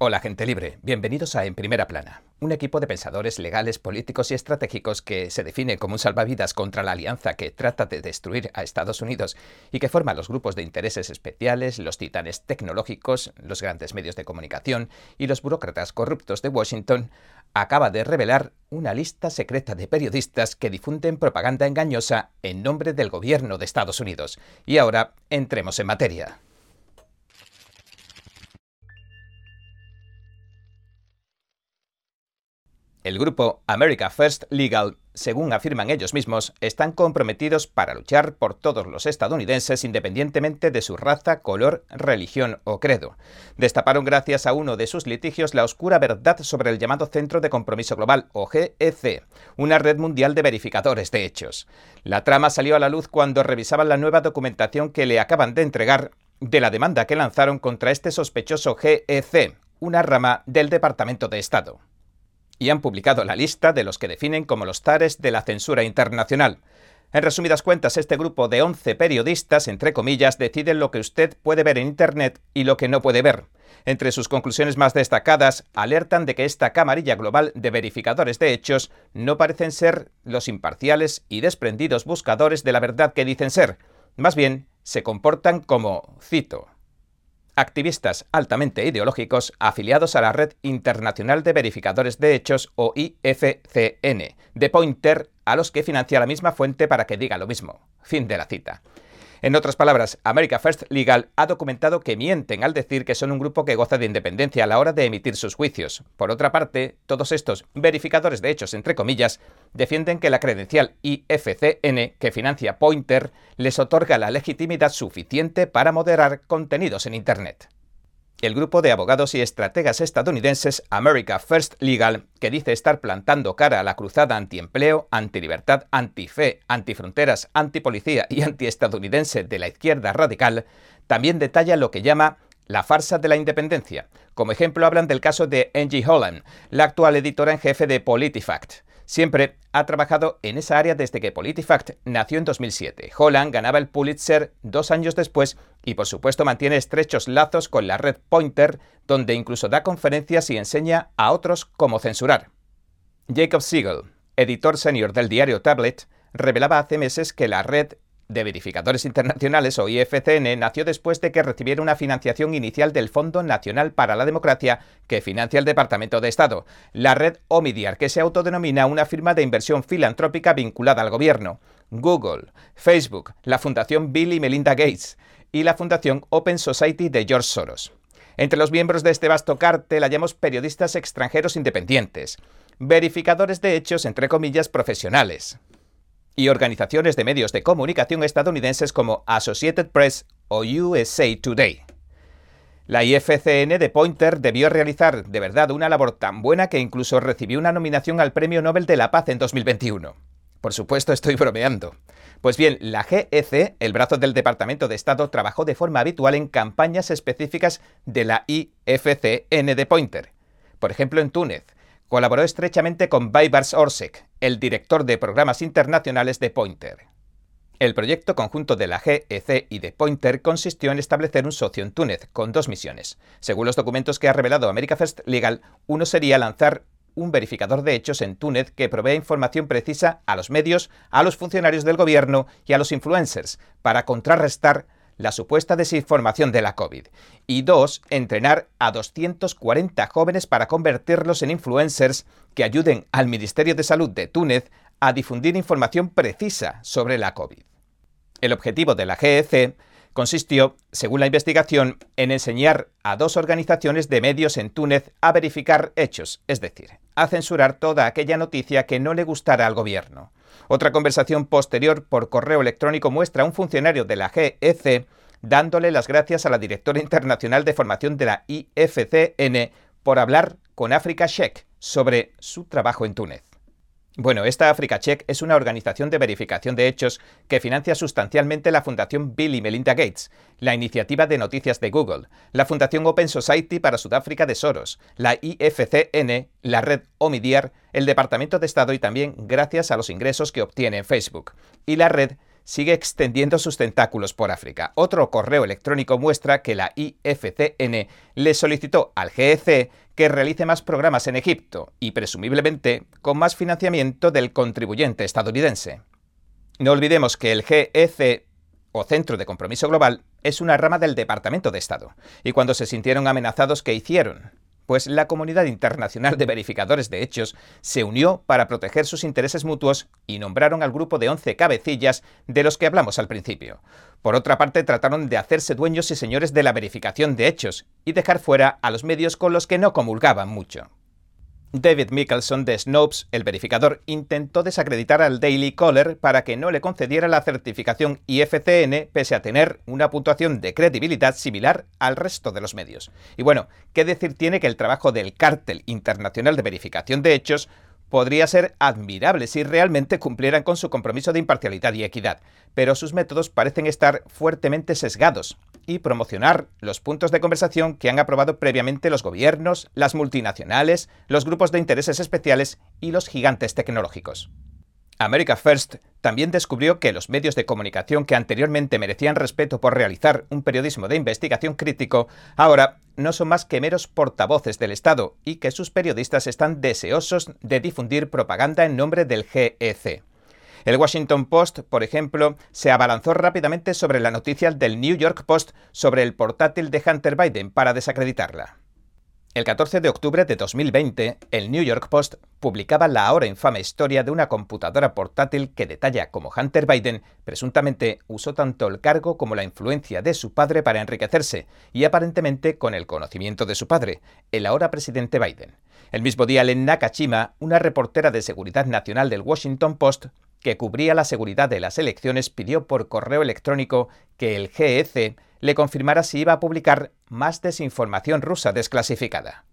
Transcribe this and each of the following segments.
Hola gente libre, bienvenidos a En Primera Plana, un equipo de pensadores legales, políticos y estratégicos que se define como un salvavidas contra la alianza que trata de destruir a Estados Unidos y que forma los grupos de intereses especiales, los titanes tecnológicos, los grandes medios de comunicación y los burócratas corruptos de Washington, acaba de revelar una lista secreta de periodistas que difunden propaganda engañosa en nombre del gobierno de Estados Unidos. Y ahora entremos en materia. El grupo America First Legal, según afirman ellos mismos, están comprometidos para luchar por todos los estadounidenses independientemente de su raza, color, religión o credo. Destaparon gracias a uno de sus litigios la oscura verdad sobre el llamado Centro de Compromiso Global, o GEC, una red mundial de verificadores de hechos. La trama salió a la luz cuando revisaban la nueva documentación que le acaban de entregar de la demanda que lanzaron contra este sospechoso GEC, una rama del Departamento de Estado y han publicado la lista de los que definen como los tares de la censura internacional. En resumidas cuentas, este grupo de 11 periodistas, entre comillas, deciden lo que usted puede ver en Internet y lo que no puede ver. Entre sus conclusiones más destacadas, alertan de que esta camarilla global de verificadores de hechos no parecen ser los imparciales y desprendidos buscadores de la verdad que dicen ser. Más bien, se comportan como, cito, activistas altamente ideológicos afiliados a la Red Internacional de Verificadores de Hechos o IFCN, de Pointer, a los que financia la misma fuente para que diga lo mismo. Fin de la cita. En otras palabras, America First Legal ha documentado que mienten al decir que son un grupo que goza de independencia a la hora de emitir sus juicios. Por otra parte, todos estos verificadores de hechos, entre comillas, defienden que la credencial IFCN que financia Pointer les otorga la legitimidad suficiente para moderar contenidos en Internet el grupo de abogados y estrategas estadounidenses America First Legal, que dice estar plantando cara a la cruzada antiempleo, antilibertad, antife, antifronteras, antipolicía y antiestadounidense de la izquierda radical, también detalla lo que llama la farsa de la independencia. Como ejemplo hablan del caso de Angie Holland, la actual editora en jefe de PolitiFact. Siempre ha trabajado en esa área desde que PolitiFact nació en 2007. Holland ganaba el Pulitzer dos años después y por supuesto mantiene estrechos lazos con la red Pointer, donde incluso da conferencias y enseña a otros cómo censurar. Jacob Siegel, editor senior del diario Tablet, revelaba hace meses que la red de Verificadores Internacionales o IFCN nació después de que recibiera una financiación inicial del Fondo Nacional para la Democracia que financia el Departamento de Estado, la red Omidyar, que se autodenomina una firma de inversión filantrópica vinculada al gobierno, Google, Facebook, la Fundación Bill y Melinda Gates y la Fundación Open Society de George Soros. Entre los miembros de este vasto cártel hallamos periodistas extranjeros independientes, verificadores de hechos entre comillas profesionales, y organizaciones de medios de comunicación estadounidenses como Associated Press o USA Today. La IFCN de Pointer debió realizar de verdad una labor tan buena que incluso recibió una nominación al Premio Nobel de la Paz en 2021. Por supuesto, estoy bromeando. Pues bien, la GEC, el brazo del Departamento de Estado, trabajó de forma habitual en campañas específicas de la IFCN de Pointer. Por ejemplo, en Túnez, Colaboró estrechamente con Baybars Orsek, el director de programas internacionales de Pointer. El proyecto conjunto de la GEC y de Pointer consistió en establecer un socio en Túnez, con dos misiones. Según los documentos que ha revelado America First Legal, uno sería lanzar un verificador de hechos en Túnez que provee información precisa a los medios, a los funcionarios del gobierno y a los influencers para contrarrestar la supuesta desinformación de la COVID. Y dos, entrenar a 240 jóvenes para convertirlos en influencers que ayuden al Ministerio de Salud de Túnez a difundir información precisa sobre la COVID. El objetivo de la GEC consistió, según la investigación, en enseñar a dos organizaciones de medios en Túnez a verificar hechos, es decir, a censurar toda aquella noticia que no le gustara al gobierno. Otra conversación posterior por correo electrónico muestra a un funcionario de la GEC dándole las gracias a la directora internacional de formación de la IFCN por hablar con Africa Check sobre su trabajo en Túnez. Bueno, esta Africa Check es una organización de verificación de hechos que financia sustancialmente la Fundación Bill y Melinda Gates, la iniciativa de noticias de Google, la Fundación Open Society para Sudáfrica de Soros, la IFCN, la red Omidyar, el Departamento de Estado y también gracias a los ingresos que obtiene Facebook, y la red sigue extendiendo sus tentáculos por África. Otro correo electrónico muestra que la IFCN le solicitó al GEC que realice más programas en Egipto y presumiblemente con más financiamiento del contribuyente estadounidense. No olvidemos que el GEC o Centro de Compromiso Global es una rama del Departamento de Estado, y cuando se sintieron amenazados, ¿qué hicieron? Pues la comunidad internacional de verificadores de hechos se unió para proteger sus intereses mutuos y nombraron al grupo de 11 cabecillas de los que hablamos al principio. Por otra parte, trataron de hacerse dueños y señores de la verificación de hechos y dejar fuera a los medios con los que no comulgaban mucho. David Mickelson de Snopes, el verificador, intentó desacreditar al Daily Caller para que no le concediera la certificación IFCN pese a tener una puntuación de credibilidad similar al resto de los medios. Y bueno, ¿qué decir tiene que el trabajo del Cártel Internacional de Verificación de Hechos podría ser admirable si realmente cumplieran con su compromiso de imparcialidad y equidad, pero sus métodos parecen estar fuertemente sesgados y promocionar los puntos de conversación que han aprobado previamente los gobiernos, las multinacionales, los grupos de intereses especiales y los gigantes tecnológicos. America First también descubrió que los medios de comunicación que anteriormente merecían respeto por realizar un periodismo de investigación crítico, ahora no son más que meros portavoces del Estado y que sus periodistas están deseosos de difundir propaganda en nombre del GEC. El Washington Post, por ejemplo, se abalanzó rápidamente sobre la noticia del New York Post sobre el portátil de Hunter Biden para desacreditarla. El 14 de octubre de 2020, el New York Post publicaba la ahora infame historia de una computadora portátil que detalla cómo Hunter Biden presuntamente usó tanto el cargo como la influencia de su padre para enriquecerse, y aparentemente con el conocimiento de su padre, el ahora presidente Biden. El mismo día, Len Nakashima, una reportera de seguridad nacional del Washington Post, que cubría la seguridad de las elecciones, pidió por correo electrónico que el GEC le confirmara si iba a publicar más desinformación rusa desclasificada.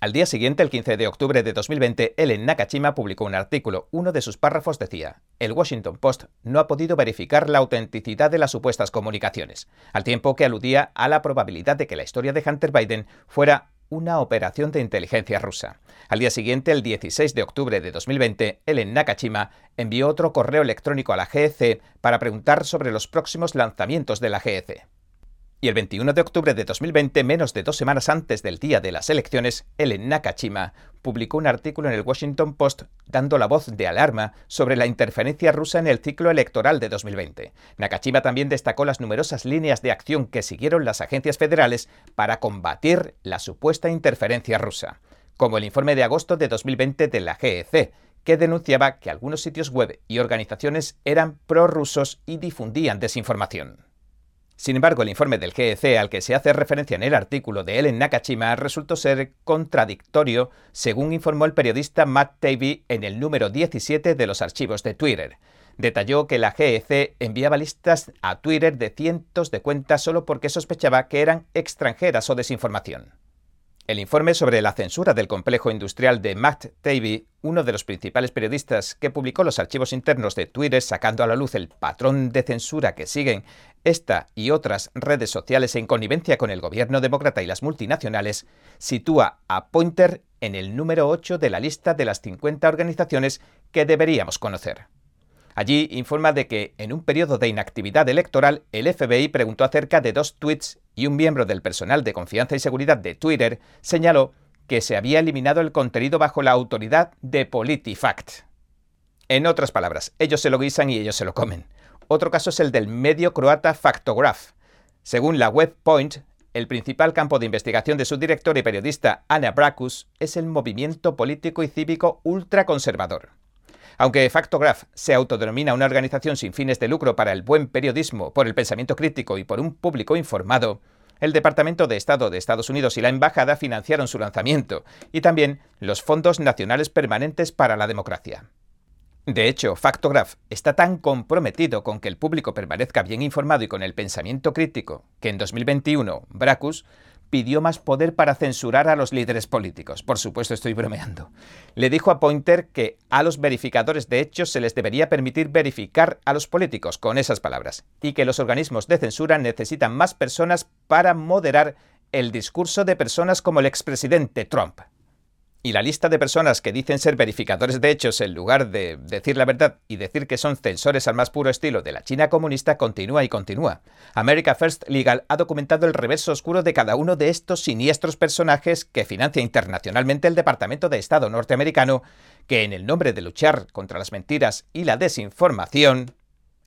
Al día siguiente, el 15 de octubre de 2020, Ellen Nakashima publicó un artículo. Uno de sus párrafos decía, El Washington Post no ha podido verificar la autenticidad de las supuestas comunicaciones, al tiempo que aludía a la probabilidad de que la historia de Hunter Biden fuera una operación de inteligencia rusa. Al día siguiente, el 16 de octubre de 2020, Ellen Nakashima envió otro correo electrónico a la GEC para preguntar sobre los próximos lanzamientos de la GEC. Y el 21 de octubre de 2020, menos de dos semanas antes del día de las elecciones, Ellen Nakashima publicó un artículo en el Washington Post dando la voz de alarma sobre la interferencia rusa en el ciclo electoral de 2020. Nakashima también destacó las numerosas líneas de acción que siguieron las agencias federales para combatir la supuesta interferencia rusa, como el informe de agosto de 2020 de la GEC, que denunciaba que algunos sitios web y organizaciones eran prorrusos y difundían desinformación. Sin embargo, el informe del GEC al que se hace referencia en el artículo de Ellen Nakashima resultó ser contradictorio, según informó el periodista Matt Tavy en el número 17 de los archivos de Twitter. Detalló que la GEC enviaba listas a Twitter de cientos de cuentas solo porque sospechaba que eran extranjeras o desinformación. El informe sobre la censura del complejo industrial de Matt Taibbi, uno de los principales periodistas que publicó los archivos internos de Twitter sacando a la luz el patrón de censura que siguen esta y otras redes sociales en connivencia con el gobierno demócrata y las multinacionales, sitúa a Pointer en el número 8 de la lista de las 50 organizaciones que deberíamos conocer. Allí informa de que, en un periodo de inactividad electoral, el FBI preguntó acerca de dos tweets y un miembro del personal de confianza y seguridad de Twitter señaló que se había eliminado el contenido bajo la autoridad de PolitiFact. En otras palabras, ellos se lo guisan y ellos se lo comen. Otro caso es el del medio croata Factograph. Según la web Point, el principal campo de investigación de su director y periodista Ana Bracus es el movimiento político y cívico ultraconservador. Aunque Factograph se autodenomina una organización sin fines de lucro para el buen periodismo, por el pensamiento crítico y por un público informado, el Departamento de Estado de Estados Unidos y la Embajada financiaron su lanzamiento, y también los Fondos Nacionales Permanentes para la Democracia. De hecho, Factograph está tan comprometido con que el público permanezca bien informado y con el pensamiento crítico que en 2021 Bracus pidió más poder para censurar a los líderes políticos. Por supuesto, estoy bromeando. Le dijo a Pointer que a los verificadores de hechos se les debería permitir verificar a los políticos con esas palabras, y que los organismos de censura necesitan más personas para moderar el discurso de personas como el expresidente Trump. Y la lista de personas que dicen ser verificadores de hechos en lugar de decir la verdad y decir que son censores al más puro estilo de la China comunista continúa y continúa. America First Legal ha documentado el reverso oscuro de cada uno de estos siniestros personajes que financia internacionalmente el Departamento de Estado norteamericano, que en el nombre de luchar contra las mentiras y la desinformación,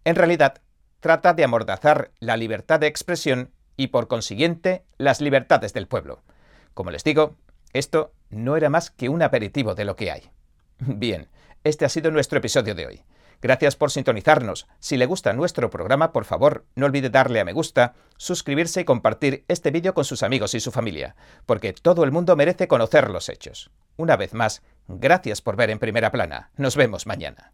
en realidad trata de amordazar la libertad de expresión y por consiguiente las libertades del pueblo. Como les digo, esto no era más que un aperitivo de lo que hay. Bien, este ha sido nuestro episodio de hoy. Gracias por sintonizarnos. Si le gusta nuestro programa, por favor, no olvide darle a me gusta, suscribirse y compartir este vídeo con sus amigos y su familia, porque todo el mundo merece conocer los hechos. Una vez más, gracias por ver en primera plana. Nos vemos mañana.